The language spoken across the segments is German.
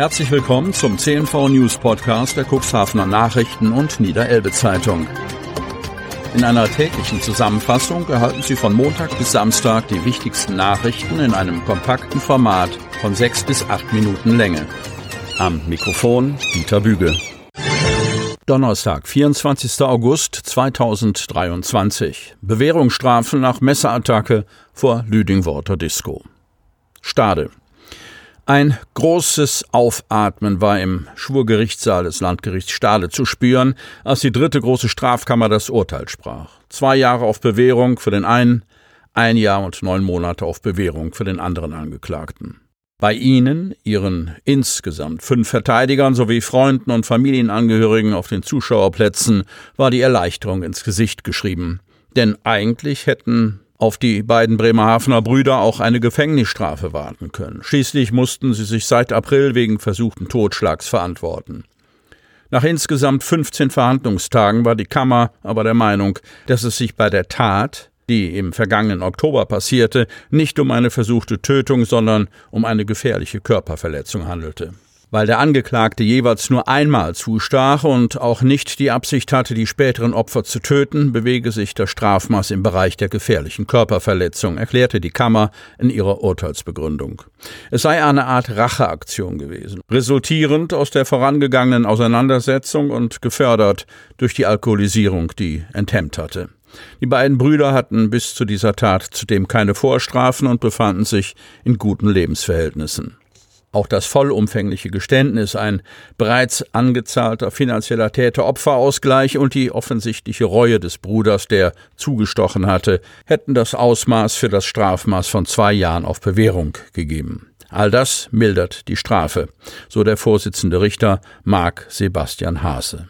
Herzlich willkommen zum CNV News Podcast der Cuxhavener Nachrichten und Niederelbe Zeitung. In einer täglichen Zusammenfassung erhalten Sie von Montag bis Samstag die wichtigsten Nachrichten in einem kompakten Format von sechs bis acht Minuten Länge. Am Mikrofon Dieter Büge. Donnerstag, 24. August 2023. Bewährungsstrafen nach Messerattacke vor Lüdingworter Disco. Stade. Ein großes Aufatmen war im Schwurgerichtssaal des Landgerichts Stade zu spüren, als die dritte große Strafkammer das Urteil sprach. Zwei Jahre auf Bewährung für den einen, ein Jahr und neun Monate auf Bewährung für den anderen Angeklagten. Bei ihnen, ihren insgesamt fünf Verteidigern sowie Freunden und Familienangehörigen auf den Zuschauerplätzen, war die Erleichterung ins Gesicht geschrieben. Denn eigentlich hätten auf die beiden Bremerhavener Brüder auch eine Gefängnisstrafe warten können. Schließlich mussten sie sich seit April wegen versuchten Totschlags verantworten. Nach insgesamt 15 Verhandlungstagen war die Kammer aber der Meinung, dass es sich bei der Tat, die im vergangenen Oktober passierte, nicht um eine versuchte Tötung, sondern um eine gefährliche Körperverletzung handelte weil der Angeklagte jeweils nur einmal zustach und auch nicht die Absicht hatte, die späteren Opfer zu töten, bewege sich das Strafmaß im Bereich der gefährlichen Körperverletzung, erklärte die Kammer in ihrer Urteilsbegründung. Es sei eine Art Racheaktion gewesen, resultierend aus der vorangegangenen Auseinandersetzung und gefördert durch die Alkoholisierung, die enthemmt hatte. Die beiden Brüder hatten bis zu dieser Tat zudem keine Vorstrafen und befanden sich in guten Lebensverhältnissen. Auch das vollumfängliche Geständnis, ein bereits angezahlter finanzieller Täter-Opfer-Ausgleich und die offensichtliche Reue des Bruders, der zugestochen hatte, hätten das Ausmaß für das Strafmaß von zwei Jahren auf Bewährung gegeben. All das mildert die Strafe, so der Vorsitzende Richter Marc Sebastian Haase.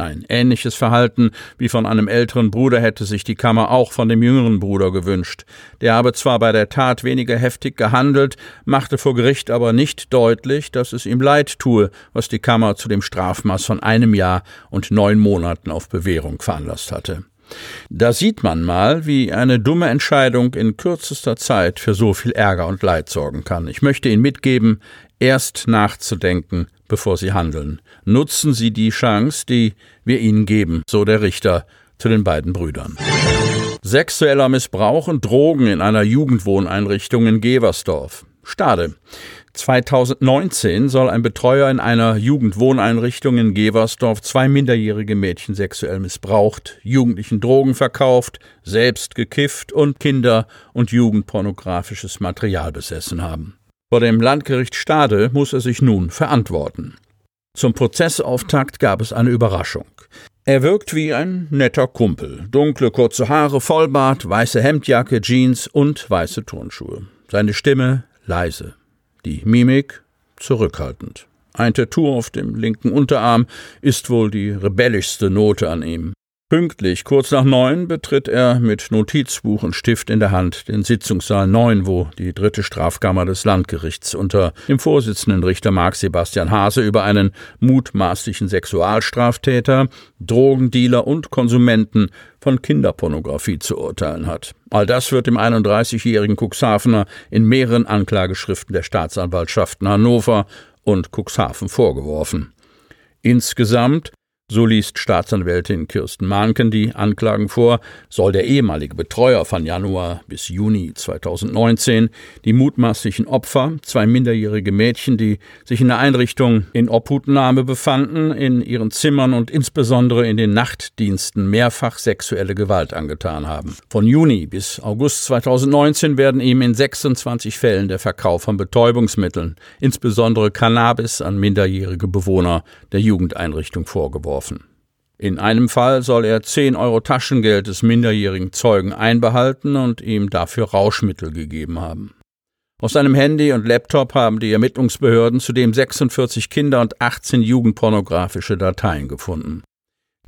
Ein ähnliches Verhalten wie von einem älteren Bruder hätte sich die Kammer auch von dem jüngeren Bruder gewünscht. Der habe zwar bei der Tat weniger heftig gehandelt, machte vor Gericht aber nicht deutlich, dass es ihm leid tue, was die Kammer zu dem Strafmaß von einem Jahr und neun Monaten auf Bewährung veranlasst hatte. Da sieht man mal, wie eine dumme Entscheidung in kürzester Zeit für so viel Ärger und Leid sorgen kann. Ich möchte Ihnen mitgeben, erst nachzudenken, bevor Sie handeln. Nutzen Sie die Chance, die wir Ihnen geben, so der Richter zu den beiden Brüdern. Sexueller Missbrauch und Drogen in einer Jugendwohneinrichtung in Geversdorf. Stade. 2019 soll ein Betreuer in einer Jugendwohneinrichtung in Geversdorf zwei minderjährige Mädchen sexuell missbraucht, Jugendlichen Drogen verkauft, selbst gekifft und Kinder- und Jugendpornografisches Material besessen haben. Vor dem Landgericht Stade muss er sich nun verantworten. Zum Prozessauftakt gab es eine Überraschung. Er wirkt wie ein netter Kumpel. Dunkle, kurze Haare, Vollbart, weiße Hemdjacke, Jeans und weiße Turnschuhe. Seine Stimme leise. Die Mimik zurückhaltend. Ein Tattoo auf dem linken Unterarm ist wohl die rebellischste Note an ihm. Pünktlich kurz nach neun betritt er mit Notizbuch und Stift in der Hand den Sitzungssaal neun, wo die dritte Strafkammer des Landgerichts unter dem Vorsitzenden Richter Marc Sebastian Hase über einen mutmaßlichen Sexualstraftäter, Drogendealer und Konsumenten von Kinderpornografie zu urteilen hat. All das wird dem 31-jährigen Cuxhavener in mehreren Anklageschriften der Staatsanwaltschaften Hannover und Cuxhaven vorgeworfen. Insgesamt so liest Staatsanwältin Kirsten Mahnken die Anklagen vor, soll der ehemalige Betreuer von Januar bis Juni 2019 die mutmaßlichen Opfer, zwei minderjährige Mädchen, die sich in der Einrichtung in Obhutnahme befanden, in ihren Zimmern und insbesondere in den Nachtdiensten mehrfach sexuelle Gewalt angetan haben. Von Juni bis August 2019 werden ihm in 26 Fällen der Verkauf von Betäubungsmitteln, insbesondere Cannabis, an minderjährige Bewohner der Jugendeinrichtung vorgeworfen. In einem Fall soll er 10 Euro Taschengeld des minderjährigen Zeugen einbehalten und ihm dafür Rauschmittel gegeben haben. Aus seinem Handy und Laptop haben die Ermittlungsbehörden zudem 46 Kinder- und 18 jugendpornografische Dateien gefunden.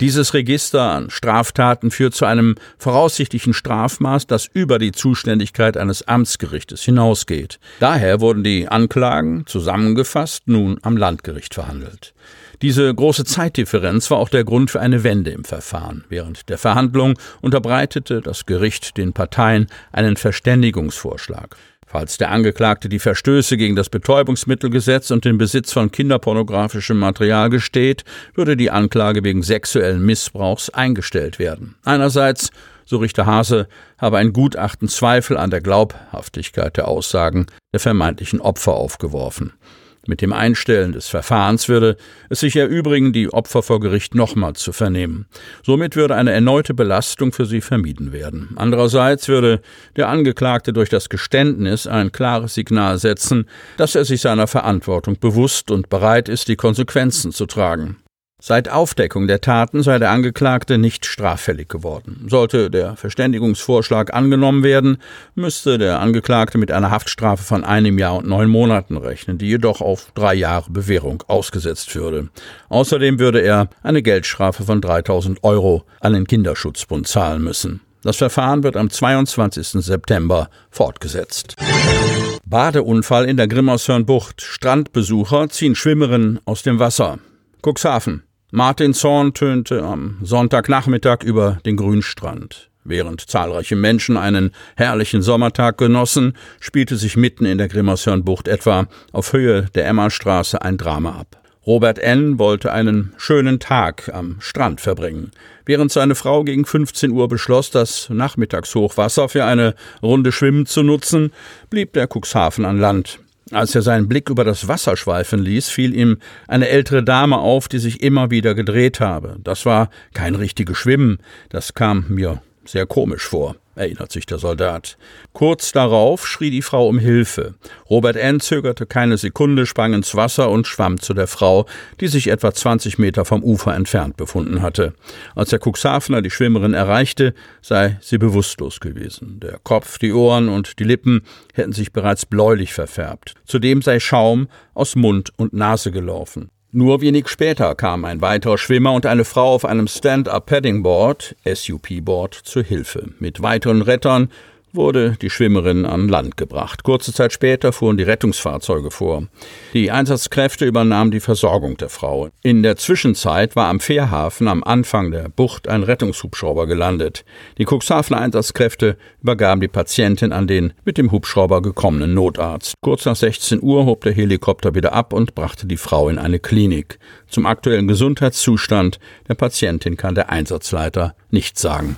Dieses Register an Straftaten führt zu einem voraussichtlichen Strafmaß, das über die Zuständigkeit eines Amtsgerichtes hinausgeht. Daher wurden die Anklagen zusammengefasst nun am Landgericht verhandelt. Diese große Zeitdifferenz war auch der Grund für eine Wende im Verfahren. Während der Verhandlung unterbreitete das Gericht den Parteien einen Verständigungsvorschlag. Falls der Angeklagte die Verstöße gegen das Betäubungsmittelgesetz und den Besitz von kinderpornografischem Material gesteht, würde die Anklage wegen sexuellen Missbrauchs eingestellt werden. Einerseits, so Richter Hase, habe ein Gutachten Zweifel an der Glaubhaftigkeit der Aussagen der vermeintlichen Opfer aufgeworfen. Mit dem Einstellen des Verfahrens würde es sich erübrigen, die Opfer vor Gericht nochmals zu vernehmen. Somit würde eine erneute Belastung für sie vermieden werden. Andererseits würde der Angeklagte durch das Geständnis ein klares Signal setzen, dass er sich seiner Verantwortung bewusst und bereit ist, die Konsequenzen zu tragen. Seit Aufdeckung der Taten sei der Angeklagte nicht straffällig geworden. Sollte der Verständigungsvorschlag angenommen werden, müsste der Angeklagte mit einer Haftstrafe von einem Jahr und neun Monaten rechnen, die jedoch auf drei Jahre Bewährung ausgesetzt würde. Außerdem würde er eine Geldstrafe von 3000 Euro an den Kinderschutzbund zahlen müssen. Das Verfahren wird am 22. September fortgesetzt. Badeunfall in der Grimmershörnbucht. Strandbesucher ziehen Schwimmerinnen aus dem Wasser. Cuxhaven. Martin Zorn tönte am Sonntagnachmittag über den Grünstrand. Während zahlreiche Menschen einen herrlichen Sommertag genossen, spielte sich mitten in der Grimmershörnbucht etwa auf Höhe der Emmastraße ein Drama ab. Robert N. wollte einen schönen Tag am Strand verbringen. Während seine Frau gegen 15 Uhr beschloss, das Nachmittagshochwasser für eine Runde Schwimmen zu nutzen, blieb der Cuxhaven an Land. Als er seinen Blick über das Wasser schweifen ließ, fiel ihm eine ältere Dame auf, die sich immer wieder gedreht habe. Das war kein richtiges Schwimmen, das kam mir sehr komisch vor erinnert sich der Soldat. Kurz darauf schrie die Frau um Hilfe. Robert N. zögerte keine Sekunde, sprang ins Wasser und schwamm zu der Frau, die sich etwa 20 Meter vom Ufer entfernt befunden hatte. Als der Cuxhavener die Schwimmerin erreichte, sei sie bewusstlos gewesen. Der Kopf, die Ohren und die Lippen hätten sich bereits bläulich verfärbt. Zudem sei Schaum aus Mund und Nase gelaufen. Nur wenig später kam ein weiterer Schwimmer und eine Frau auf einem Stand-Up-Padding-Board, SUP-Board, zu Hilfe. Mit weiteren Rettern wurde die Schwimmerin an Land gebracht. Kurze Zeit später fuhren die Rettungsfahrzeuge vor. Die Einsatzkräfte übernahmen die Versorgung der Frau. In der Zwischenzeit war am Fährhafen am Anfang der Bucht ein Rettungshubschrauber gelandet. Die Cuxhavener Einsatzkräfte übergaben die Patientin an den mit dem Hubschrauber gekommenen Notarzt. Kurz nach 16 Uhr hob der Helikopter wieder ab und brachte die Frau in eine Klinik. Zum aktuellen Gesundheitszustand der Patientin kann der Einsatzleiter nichts sagen.